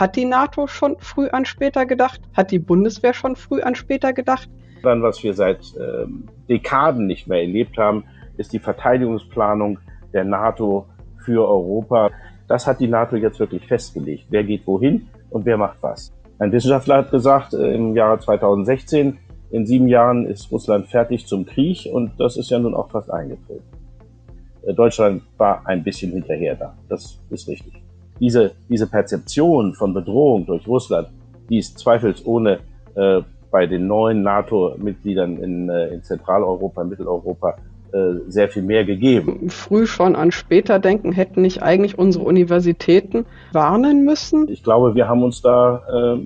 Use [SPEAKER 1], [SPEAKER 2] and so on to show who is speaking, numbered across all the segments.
[SPEAKER 1] Hat die NATO schon früh an später gedacht? Hat die Bundeswehr schon früh an später gedacht?
[SPEAKER 2] Dann, was wir seit ähm, Dekaden nicht mehr erlebt haben, ist die Verteidigungsplanung der NATO für Europa. Das hat die NATO jetzt wirklich festgelegt. Wer geht wohin und wer macht was. Ein Wissenschaftler hat gesagt, äh, im Jahre 2016, in sieben Jahren ist Russland fertig zum Krieg und das ist ja nun auch fast eingetreten. Äh, Deutschland war ein bisschen hinterher da. Das ist richtig. Diese, diese Perzeption von Bedrohung durch Russland, die ist zweifelsohne äh, bei den neuen NATO-Mitgliedern in, äh, in Zentraleuropa, Mitteleuropa äh, sehr viel mehr gegeben.
[SPEAKER 1] Früh schon an später denken, hätten nicht eigentlich unsere Universitäten warnen müssen?
[SPEAKER 2] Ich glaube, wir haben uns da äh,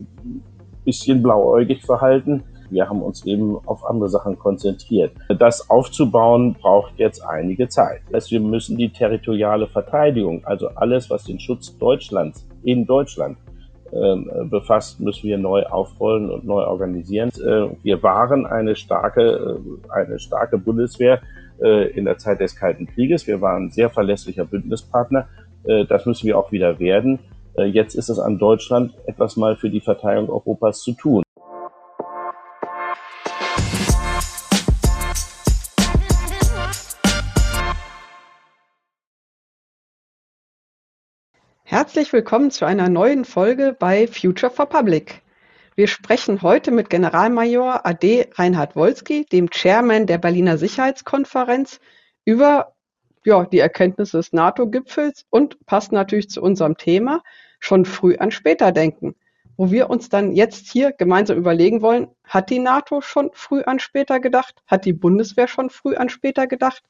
[SPEAKER 2] bisschen blauäugig verhalten. Wir haben uns eben auf andere Sachen konzentriert. Das aufzubauen braucht jetzt einige Zeit. Heißt, wir müssen die territoriale Verteidigung, also alles, was den Schutz Deutschlands in Deutschland ähm, befasst, müssen wir neu aufrollen und neu organisieren. Äh, wir waren eine starke, äh, eine starke Bundeswehr äh, in der Zeit des Kalten Krieges. Wir waren ein sehr verlässlicher Bündnispartner. Das müssen wir auch wieder werden. Jetzt ist es an Deutschland, etwas mal für die Verteidigung Europas zu tun.
[SPEAKER 1] Herzlich willkommen zu einer neuen Folge bei Future for Public. Wir sprechen heute mit Generalmajor AD Reinhard Wolski, dem Chairman der Berliner Sicherheitskonferenz, über ja, die Erkenntnisse des NATO-Gipfels und passt natürlich zu unserem Thema schon früh an später denken, wo wir uns dann jetzt hier gemeinsam überlegen wollen, hat die NATO schon früh an später gedacht? Hat die Bundeswehr schon früh an später gedacht?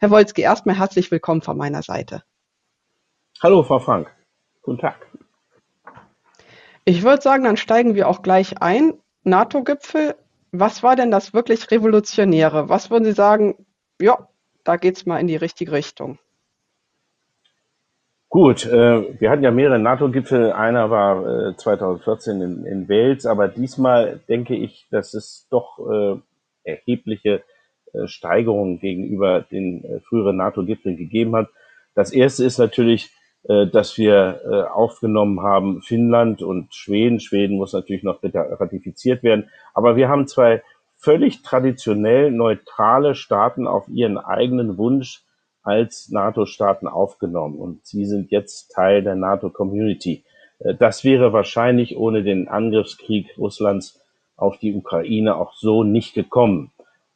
[SPEAKER 1] Herr Wolski, erstmal herzlich willkommen von meiner Seite.
[SPEAKER 2] Hallo, Frau Frank. Guten Tag.
[SPEAKER 1] Ich würde sagen, dann steigen wir auch gleich ein. NATO-Gipfel, was war denn das wirklich Revolutionäre? Was würden Sie sagen, ja, da geht es mal in die richtige Richtung?
[SPEAKER 2] Gut, äh, wir hatten ja mehrere NATO-Gipfel. Einer war äh, 2014 in, in, Wales, aber diesmal denke ich, dass es doch äh, erhebliche äh, Steigerungen gegenüber den äh, früheren NATO-Gipfeln gegeben hat. Das erste ist natürlich dass wir äh, aufgenommen haben Finnland und Schweden. Schweden muss natürlich noch ratifiziert werden. Aber wir haben zwei völlig traditionell neutrale Staaten auf ihren eigenen Wunsch als NATO-Staaten aufgenommen. Und sie sind jetzt Teil der NATO-Community. Äh, das wäre wahrscheinlich ohne den Angriffskrieg Russlands auf die Ukraine auch so nicht gekommen.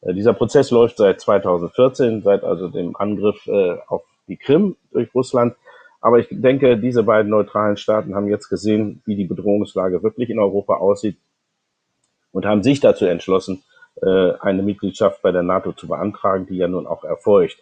[SPEAKER 2] Dieser Prozess läuft seit 2014, seit also dem Angriff auf die Krim durch Russland. Aber ich denke, diese beiden neutralen Staaten haben jetzt gesehen, wie die Bedrohungslage wirklich in Europa aussieht und haben sich dazu entschlossen, äh, eine Mitgliedschaft bei der NATO zu beantragen, die ja nun auch erfolgt.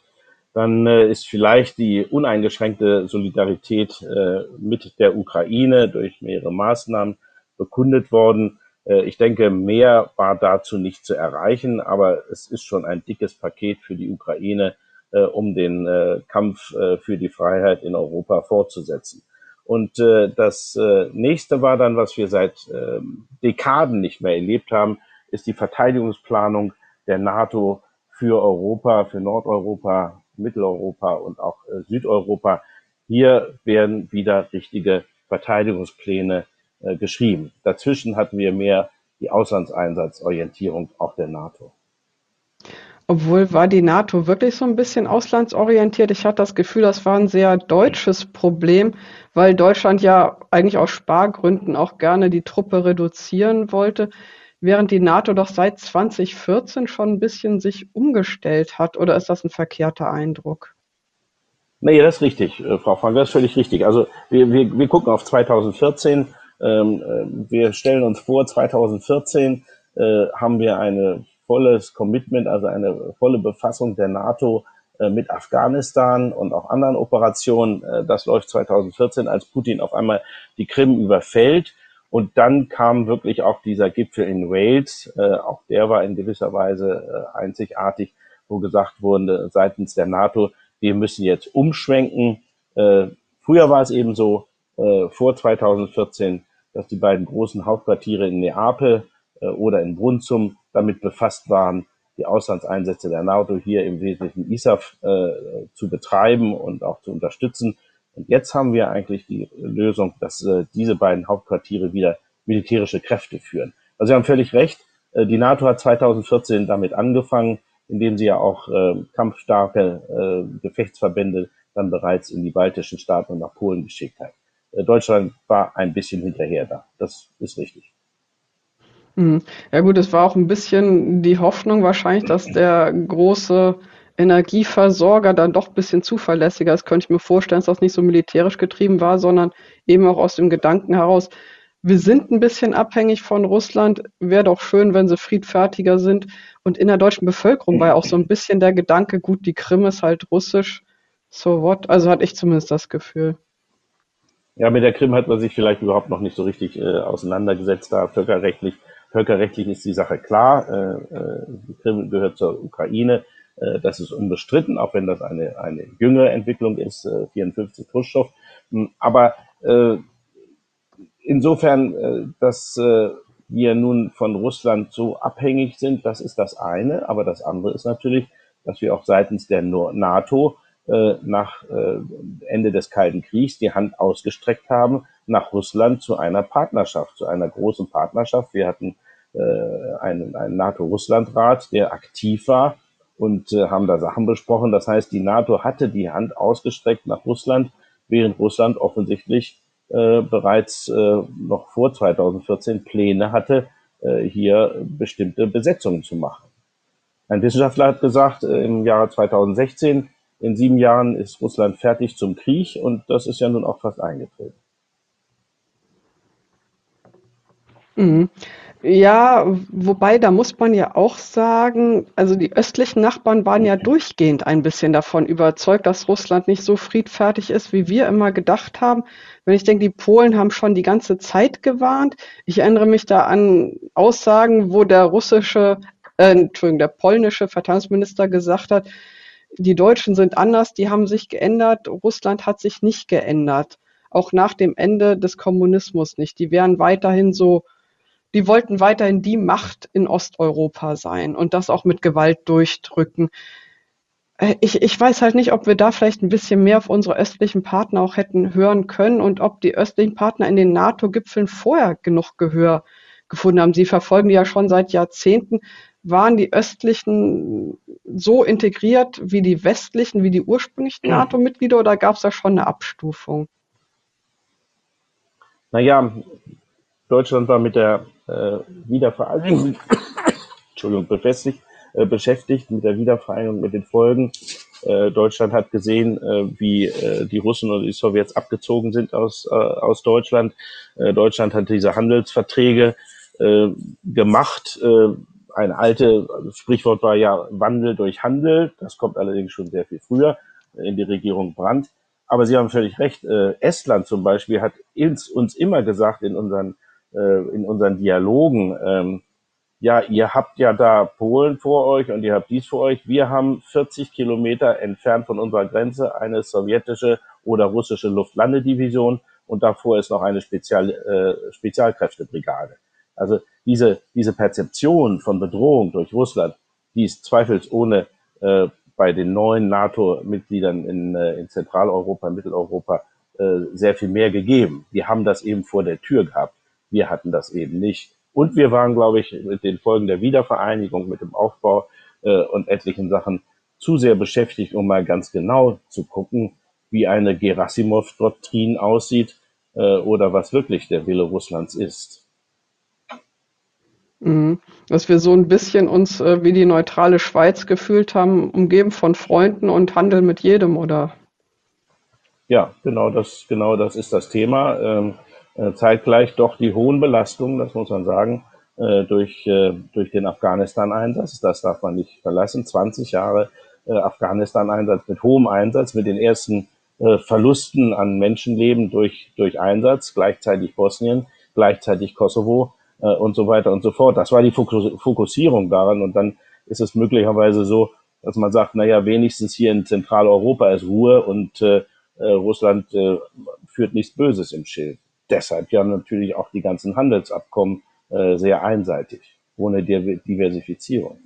[SPEAKER 2] Dann äh, ist vielleicht die uneingeschränkte Solidarität äh, mit der Ukraine durch mehrere Maßnahmen bekundet worden. Ich denke, mehr war dazu nicht zu erreichen, aber es ist schon ein dickes Paket für die Ukraine, äh, um den äh, Kampf äh, für die Freiheit in Europa fortzusetzen. Und äh, das äh, nächste war dann, was wir seit äh, Dekaden nicht mehr erlebt haben, ist die Verteidigungsplanung der NATO für Europa, für Nordeuropa, Mitteleuropa und auch äh, Südeuropa. Hier werden wieder richtige Verteidigungspläne äh, geschrieben. Dazwischen hatten wir mehr die Auslandseinsatzorientierung auch der NATO.
[SPEAKER 1] Obwohl war die NATO wirklich so ein bisschen auslandsorientiert? Ich hatte das Gefühl, das war ein sehr deutsches Problem, weil Deutschland ja eigentlich aus Spargründen auch gerne die Truppe reduzieren wollte, während die NATO doch seit 2014 schon ein bisschen sich umgestellt hat. Oder ist das ein verkehrter Eindruck?
[SPEAKER 2] Nee, das ist richtig, äh, Frau Frank, das ist völlig richtig. Also wir, wir, wir gucken auf 2014. Ähm, äh, wir stellen uns vor, 2014 äh, haben wir eine volles Commitment, also eine volle Befassung der NATO äh, mit Afghanistan und auch anderen Operationen. Äh, das läuft 2014, als Putin auf einmal die Krim überfällt. Und dann kam wirklich auch dieser Gipfel in Wales. Äh, auch der war in gewisser Weise einzigartig, wo gesagt wurde seitens der NATO, wir müssen jetzt umschwenken. früher war es eben so, vor 2014, dass die beiden großen Hauptquartiere in Neapel oder in Brunsum damit befasst waren, die Auslandseinsätze der NATO hier im Wesentlichen ISAF äh, zu betreiben und auch zu unterstützen. Und jetzt haben wir eigentlich die Lösung, dass äh, diese beiden Hauptquartiere wieder militärische Kräfte führen. Also Sie haben völlig recht. Äh, die NATO hat 2014 damit angefangen, indem sie ja auch äh, kampfstarke äh, Gefechtsverbände dann bereits in die baltischen Staaten und nach Polen geschickt hat. Äh, Deutschland war ein bisschen hinterher da. Das ist richtig.
[SPEAKER 1] Mhm. Ja gut, es war auch ein bisschen die Hoffnung wahrscheinlich, dass der große Energieversorger dann doch ein bisschen zuverlässiger ist. Könnte ich mir vorstellen, dass das nicht so militärisch getrieben war, sondern eben auch aus dem Gedanken heraus, wir sind ein bisschen abhängig von Russland. Wäre doch schön, wenn sie friedfertiger sind. Und in der deutschen Bevölkerung war ja auch so ein bisschen der Gedanke, gut, die Krim ist halt russisch. So what? Also hatte ich zumindest das Gefühl.
[SPEAKER 2] Ja, mit der Krim hat man sich vielleicht überhaupt noch nicht so richtig äh, auseinandergesetzt, da völkerrechtlich. Völkerrechtlich ist die Sache klar. Äh, äh, die Krim gehört zur Ukraine. Äh, das ist unbestritten, auch wenn das eine, eine jüngere Entwicklung ist, äh, 54 Khrushchev. Hm, aber äh, insofern, äh, dass äh, wir nun von Russland so abhängig sind, das ist das eine. Aber das andere ist natürlich, dass wir auch seitens der NATO äh, nach Ende des Kalten Kriegs die Hand ausgestreckt haben nach Russland zu einer Partnerschaft, zu einer großen Partnerschaft. Wir hatten einen, einen NATO-Russland-Rat, der aktiv war und haben da Sachen besprochen. Das heißt, die NATO hatte die Hand ausgestreckt nach Russland, während Russland offensichtlich äh, bereits äh, noch vor 2014 Pläne hatte, äh, hier bestimmte Besetzungen zu machen. Ein Wissenschaftler hat gesagt, äh, im Jahre 2016, in sieben Jahren ist Russland fertig zum Krieg und das ist ja nun auch fast eingetreten.
[SPEAKER 1] Mhm. Ja, wobei, da muss man ja auch sagen, also die östlichen Nachbarn waren ja durchgehend ein bisschen davon überzeugt, dass Russland nicht so friedfertig ist, wie wir immer gedacht haben. Wenn ich denke, die Polen haben schon die ganze Zeit gewarnt. Ich erinnere mich da an Aussagen, wo der russische, äh, Entschuldigung, der polnische Verteidigungsminister gesagt hat, die Deutschen sind anders, die haben sich geändert, Russland hat sich nicht geändert. Auch nach dem Ende des Kommunismus nicht. Die wären weiterhin so die wollten weiterhin die Macht in Osteuropa sein und das auch mit Gewalt durchdrücken. Äh, ich, ich weiß halt nicht, ob wir da vielleicht ein bisschen mehr auf unsere östlichen Partner auch hätten hören können und ob die östlichen Partner in den NATO-Gipfeln vorher genug Gehör gefunden haben. Sie verfolgen die ja schon seit Jahrzehnten. Waren die östlichen so integriert wie die westlichen, wie die ursprünglichen NATO-Mitglieder oder gab es da schon eine Abstufung?
[SPEAKER 2] Naja, Deutschland war mit der äh, Wiedervereinigung Entschuldigung, befestigt, äh, beschäftigt mit der Wiedervereinigung, mit den Folgen. Äh, Deutschland hat gesehen, äh, wie äh, die Russen und die Sowjets abgezogen sind aus, äh, aus Deutschland. Äh, Deutschland hat diese Handelsverträge äh, gemacht. Äh, ein altes Sprichwort war ja Wandel durch Handel. Das kommt allerdings schon sehr viel früher in die Regierung Brandt. Aber Sie haben völlig recht. Äh, Estland zum Beispiel hat uns, uns immer gesagt in unseren in unseren Dialogen, ähm, ja, ihr habt ja da Polen vor euch und ihr habt dies vor euch. Wir haben 40 Kilometer entfernt von unserer Grenze eine sowjetische oder russische Luftlandedivision und davor ist noch eine Spezial, äh, Spezialkräftebrigade. Also diese, diese Perzeption von Bedrohung durch Russland, die ist zweifelsohne äh, bei den neuen NATO-Mitgliedern in, äh, in Zentraleuropa, Mitteleuropa äh, sehr viel mehr gegeben. Die haben das eben vor der Tür gehabt. Wir hatten das eben nicht. Und wir waren, glaube ich, mit den Folgen der Wiedervereinigung, mit dem Aufbau äh, und etlichen Sachen zu sehr beschäftigt, um mal ganz genau zu gucken, wie eine Gerasimov-Doktrin aussieht äh, oder was wirklich der Wille Russlands ist.
[SPEAKER 1] Mhm. Dass wir so ein bisschen uns äh, wie die neutrale Schweiz gefühlt haben, umgeben von Freunden und Handel mit jedem, oder?
[SPEAKER 2] Ja, genau das, genau das ist das Thema. Ähm, äh, zeitgleich doch die hohen Belastungen, das muss man sagen, äh, durch, äh, durch den Afghanistan-Einsatz. Das darf man nicht verlassen. 20 Jahre Afghanistan-Einsatz mit hohem Einsatz, mit den ersten Verlusten an Menschenleben durch, durch Einsatz, gleichzeitig Bosnien, gleichzeitig Kosovo und so weiter und so fort. Das war die Fokussierung daran und dann ist es möglicherweise so, dass man sagt, naja, wenigstens hier in Zentraleuropa ist Ruhe und äh, Russland äh, führt nichts Böses im Schild deshalb ja natürlich auch die ganzen Handelsabkommen äh, sehr einseitig, ohne Diversifizierung.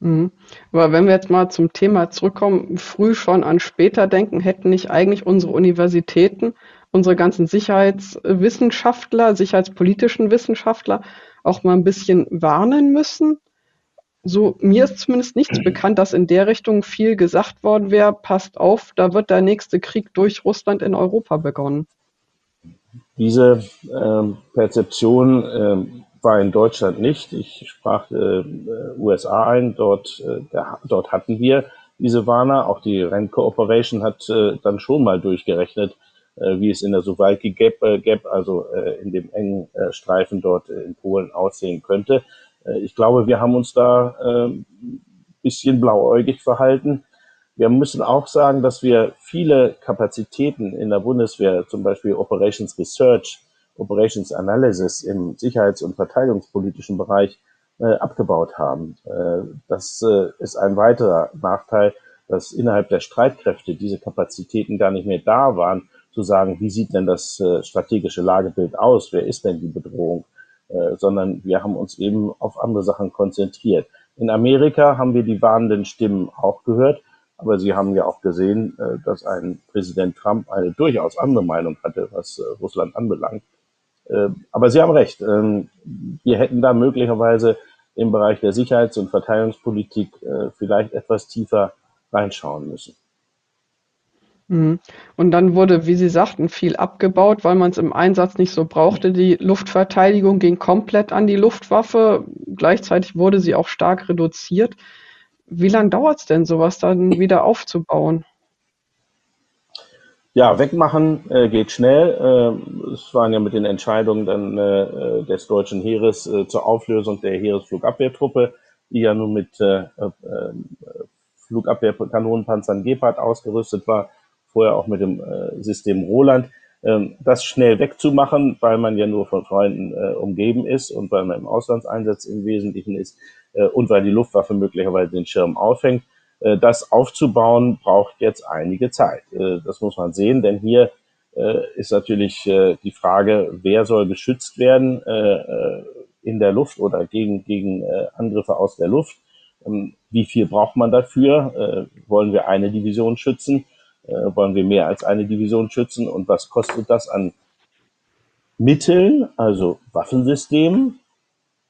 [SPEAKER 1] Mhm. Aber wenn wir jetzt mal zum Thema zurückkommen, früh schon an später denken, hätten nicht eigentlich unsere Universitäten, unsere ganzen Sicherheitswissenschaftler, sicherheitspolitischen Wissenschaftler auch mal ein bisschen warnen müssen? So, mir ist zumindest nichts bekannt, dass in der Richtung viel gesagt worden wäre, passt auf, da wird der nächste Krieg durch Russland in Europa begonnen.
[SPEAKER 2] Diese ähm, Perzeption ähm, war in Deutschland nicht. Ich sprach äh, USA ein, dort, äh, der, dort hatten wir diese Warner. Auch die Rand Cooperation hat äh, dann schon mal durchgerechnet, äh, wie es in der Suwalki Gap, äh, Gap also äh, in dem engen äh, Streifen dort in Polen aussehen könnte. Äh, ich glaube, wir haben uns da äh, bisschen blauäugig verhalten. Wir müssen auch sagen, dass wir viele Kapazitäten in der Bundeswehr, zum Beispiel Operations Research, Operations Analysis im sicherheits- und verteidigungspolitischen Bereich äh, abgebaut haben. Äh, das äh, ist ein weiterer Nachteil, dass innerhalb der Streitkräfte diese Kapazitäten gar nicht mehr da waren, zu sagen, wie sieht denn das äh, strategische Lagebild aus, wer ist denn die Bedrohung, äh, sondern wir haben uns eben auf andere Sachen konzentriert. In Amerika haben wir die warnenden Stimmen auch gehört, aber Sie haben ja auch gesehen, äh, dass ein Präsident Trump eine durchaus andere Meinung hatte, was äh, Russland anbelangt. Äh, aber Sie haben recht, ähm, wir hätten da möglicherweise im Bereich der Sicherheits- und Verteidigungspolitik äh, vielleicht etwas tiefer reinschauen müssen.
[SPEAKER 1] Mhm. Und dann wurde, wie Sie sagten, viel abgebaut, weil man es im Einsatz nicht so brauchte. Die Luftverteidigung ging komplett an die Luftwaffe. Gleichzeitig wurde sie auch stark reduziert. Wie lange dauert es denn, sowas dann wieder aufzubauen?
[SPEAKER 2] Ja, wegmachen äh, geht schnell. Äh, es waren ja mit den Entscheidungen dann äh, des deutschen Heeres äh, zur Auflösung der Heeresflugabwehrtruppe, die ja nun mit äh, äh, Flugabwehrkanonenpanzern Gepard ausgerüstet war, vorher auch mit dem System Roland. Ähm, das schnell wegzumachen, weil man ja nur von Freunden umgeben ist und weil man im Auslandseinsatz im Wesentlichen ist und weil die Luftwaffe möglicherweise den Schirm aufhängt, äh, das aufzubauen braucht jetzt einige Zeit. Äh, das muss man sehen, denn hier äh, ist natürlich die Frage, wer soll geschützt werden in der Luft oder gegen, gegen Angriffe aus der Luft. Ähm, wie viel braucht man dafür? Wollen wir eine Division schützen? Wollen wir mehr als eine Division schützen? Und was kostet das an Mitteln, also Waffensystemen?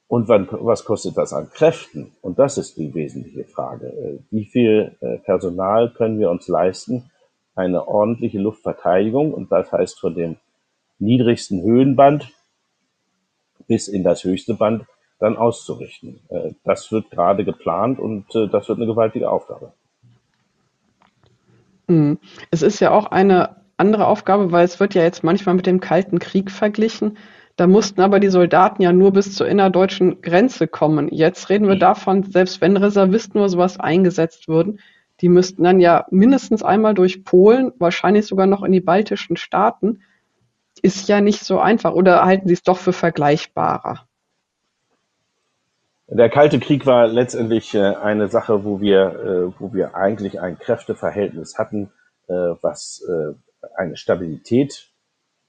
[SPEAKER 2] Und wann, was kostet das an Kräften? Und das ist die wesentliche Frage. Äh, wie viel äh, Personal können wir uns leisten, eine ordentliche Luftverteidigung, und das heißt von dem niedrigsten Höhenband bis in das höchste Band, dann auszurichten. Äh, das wird gerade geplant und das wird eine gewaltige Aufgabe.
[SPEAKER 1] Mhm. Es ist ja auch eine andere Aufgabe, weil es wird ja jetzt manchmal mit dem Kalten Krieg verglichen. Da mussten aber die Soldaten ja nur bis zur innerdeutschen Grenze kommen. Jetzt reden wir mhm. davon, selbst wenn Reservisten oder sowas eingesetzt würden, die müssten dann ja mindestens einmal durch Polen, wahrscheinlich sogar noch in die baltischen Staaten. Ist ja nicht so einfach. Oder halten Sie es doch für vergleichbarer?
[SPEAKER 2] Der Kalte Krieg war letztendlich äh, eine Sache, wo wir, äh, wo wir eigentlich ein Kräfteverhältnis hatten, äh, was eine Stabilität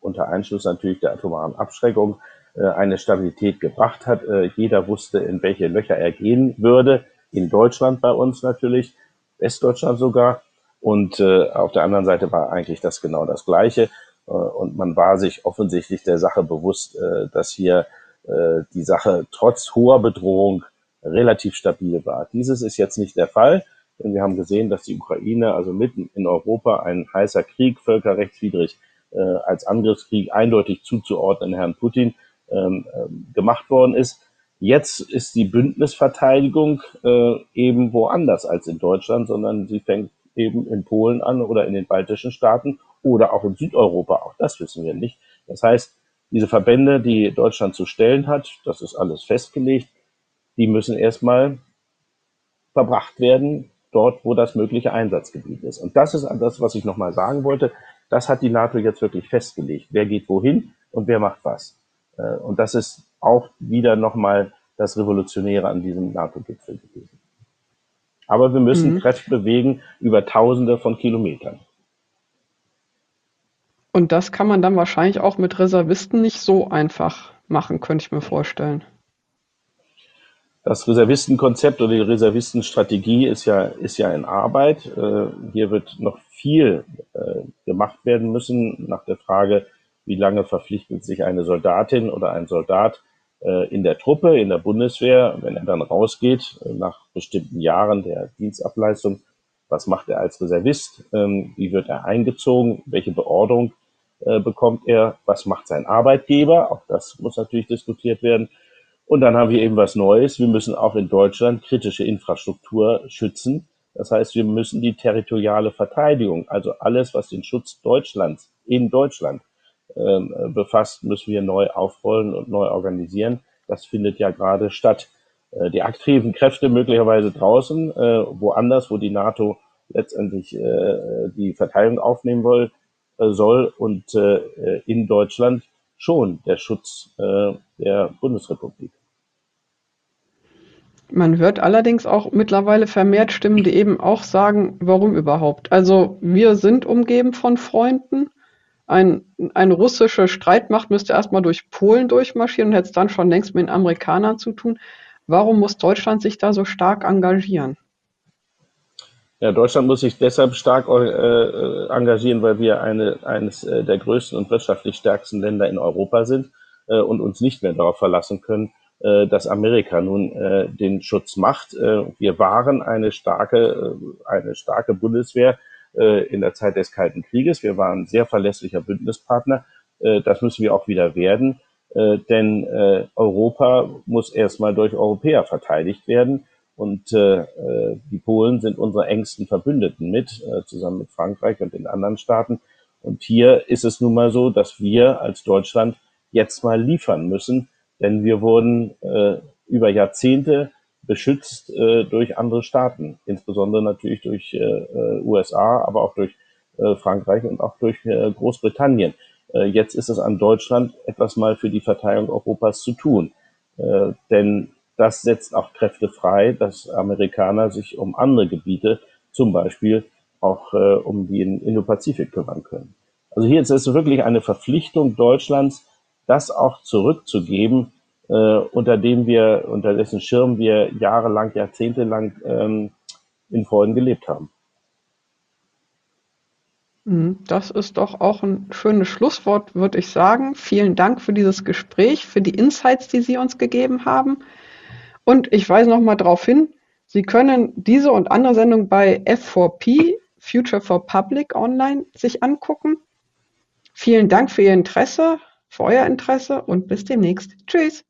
[SPEAKER 2] unter Einschluss natürlich der atomaren Abschreckung äh, eine Stabilität gebracht hat. Äh, jeder wusste, in welche Löcher er gehen würde. In Deutschland bei uns natürlich, Westdeutschland sogar. Und äh, auf der anderen Seite war eigentlich das genau das Gleiche. Und man war sich offensichtlich der Sache bewusst, dass hier die Sache trotz hoher Bedrohung relativ stabil war. Dieses ist jetzt nicht der Fall, denn wir haben gesehen, dass die Ukraine, also mitten in Europa, ein heißer Krieg, völkerrechtswidrig äh, als Angriffskrieg eindeutig zuzuordnen Herrn Putin ähm, ähm, gemacht worden ist. Jetzt ist die Bündnisverteidigung äh, eben woanders als in Deutschland, sondern sie fängt eben in Polen an oder in den baltischen Staaten oder auch in Südeuropa. Auch das wissen wir nicht. Das heißt, diese Verbände, die Deutschland zu stellen hat, das ist alles festgelegt, die müssen erstmal verbracht werden, dort, wo das mögliche Einsatzgebiet ist. Und das ist das, was ich nochmal sagen wollte. Das hat die NATO jetzt wirklich festgelegt. Wer geht wohin und wer macht was. Äh, und das ist auch wieder nochmal das Revolutionäre an diesem NATO-Gipfel gewesen. Aber wir müssen mhm. Kräfte bewegen über Tausende von Kilometern.
[SPEAKER 1] Und das kann man dann wahrscheinlich auch mit Reservisten nicht so einfach machen, könnte ich mir vorstellen.
[SPEAKER 2] Das Reservistenkonzept oder die Reservistenstrategie ist ja, ist ja in Arbeit. Äh, hier wird noch viel äh, gemacht werden müssen nach der Frage, wie lange verpflichtet sich eine Soldatin oder ein Soldat äh, in der Truppe, in der Bundeswehr, wenn er dann rausgeht nach bestimmten Jahren der Dienstableistung. Was macht er als Reservist? Ähm, wie wird er eingezogen? Welche Beordrung bekommt er? Was macht sein Arbeitgeber? Auch das muss natürlich diskutiert werden. Und dann haben wir eben was Neues. Wir müssen auch in Deutschland kritische Infrastruktur schützen. Das heißt, wir müssen die territoriale Verteidigung, also alles, was den Schutz Deutschlands in Deutschland ähm, befasst, müssen wir neu aufrollen und neu organisieren. Das findet ja gerade statt. Äh, die aktiven Kräfte möglicherweise draußen, äh, woanders, wo die NATO letztendlich äh, die Verteidigung aufnehmen will, äh, soll und äh, in Deutschland schon der Schutz äh, der Bundesrepublik.
[SPEAKER 1] Man hört allerdings auch mittlerweile vermehrt Stimmen, die eben auch sagen, warum überhaupt? Also wir sind umgeben von Freunden. Ein, eine russische Streitmacht müsste erstmal durch Polen durchmarschieren und hätte es dann schon längst mit den Amerikanern zu tun. Warum muss Deutschland sich da so stark engagieren?
[SPEAKER 2] Ja, Deutschland muss sich deshalb stark äh, engagieren, weil wir eine, eines äh, der größten und wirtschaftlich stärksten Länder in Europa sind äh, und uns nicht mehr darauf verlassen können, äh, dass Amerika nun äh, den Schutz macht. Äh, wir waren eine starke, äh, eine starke Bundeswehr äh, in der Zeit des Kalten Krieges. Wir waren sehr verlässlicher Bündnispartner. Äh, das müssen wir auch wieder werden, äh, denn äh, Europa muss erstmal durch Europäer verteidigt werden. Und äh, äh, die Polen sind unsere engsten Verbündeten mit, äh, zusammen mit Frankreich und den anderen Staaten. Und hier ist es nun mal so, dass wir als Deutschland jetzt mal liefern müssen, denn wir wurden äh, über Jahrzehnte beschützt äh, durch andere Staaten, insbesondere natürlich durch äh, äh USA, aber auch durch äh, Frankreich und auch durch äh, Großbritannien. Äh, jetzt ist es an Deutschland, etwas mal für die Verteidigung Europas zu tun. Äh, denn das setzt auch Kräfte frei, dass Amerikaner sich um andere Gebiete, zum Beispiel auch äh, um den Indo-Pazifik kümmern können. Also hier ist es wirklich eine Verpflichtung Deutschlands, das auch zurückzugeben, äh, unter dem wir, unter dessen Schirm wir jahrelang, jahrzehntelang ähm, in Freuden gelebt haben.
[SPEAKER 1] Mhm, das ist doch auch ein schönes Schlusswort, würde ich sagen. Vielen Dank für dieses Gespräch, für die Insights, die Sie uns gegeben haben. Und ich weise noch mal darauf hin, Sie können diese und andere Sendungen bei F4P, Future for Public Online, sich angucken. Vielen Dank für Ihr Interesse für euer Interesse und bis demnächst. Tschüss.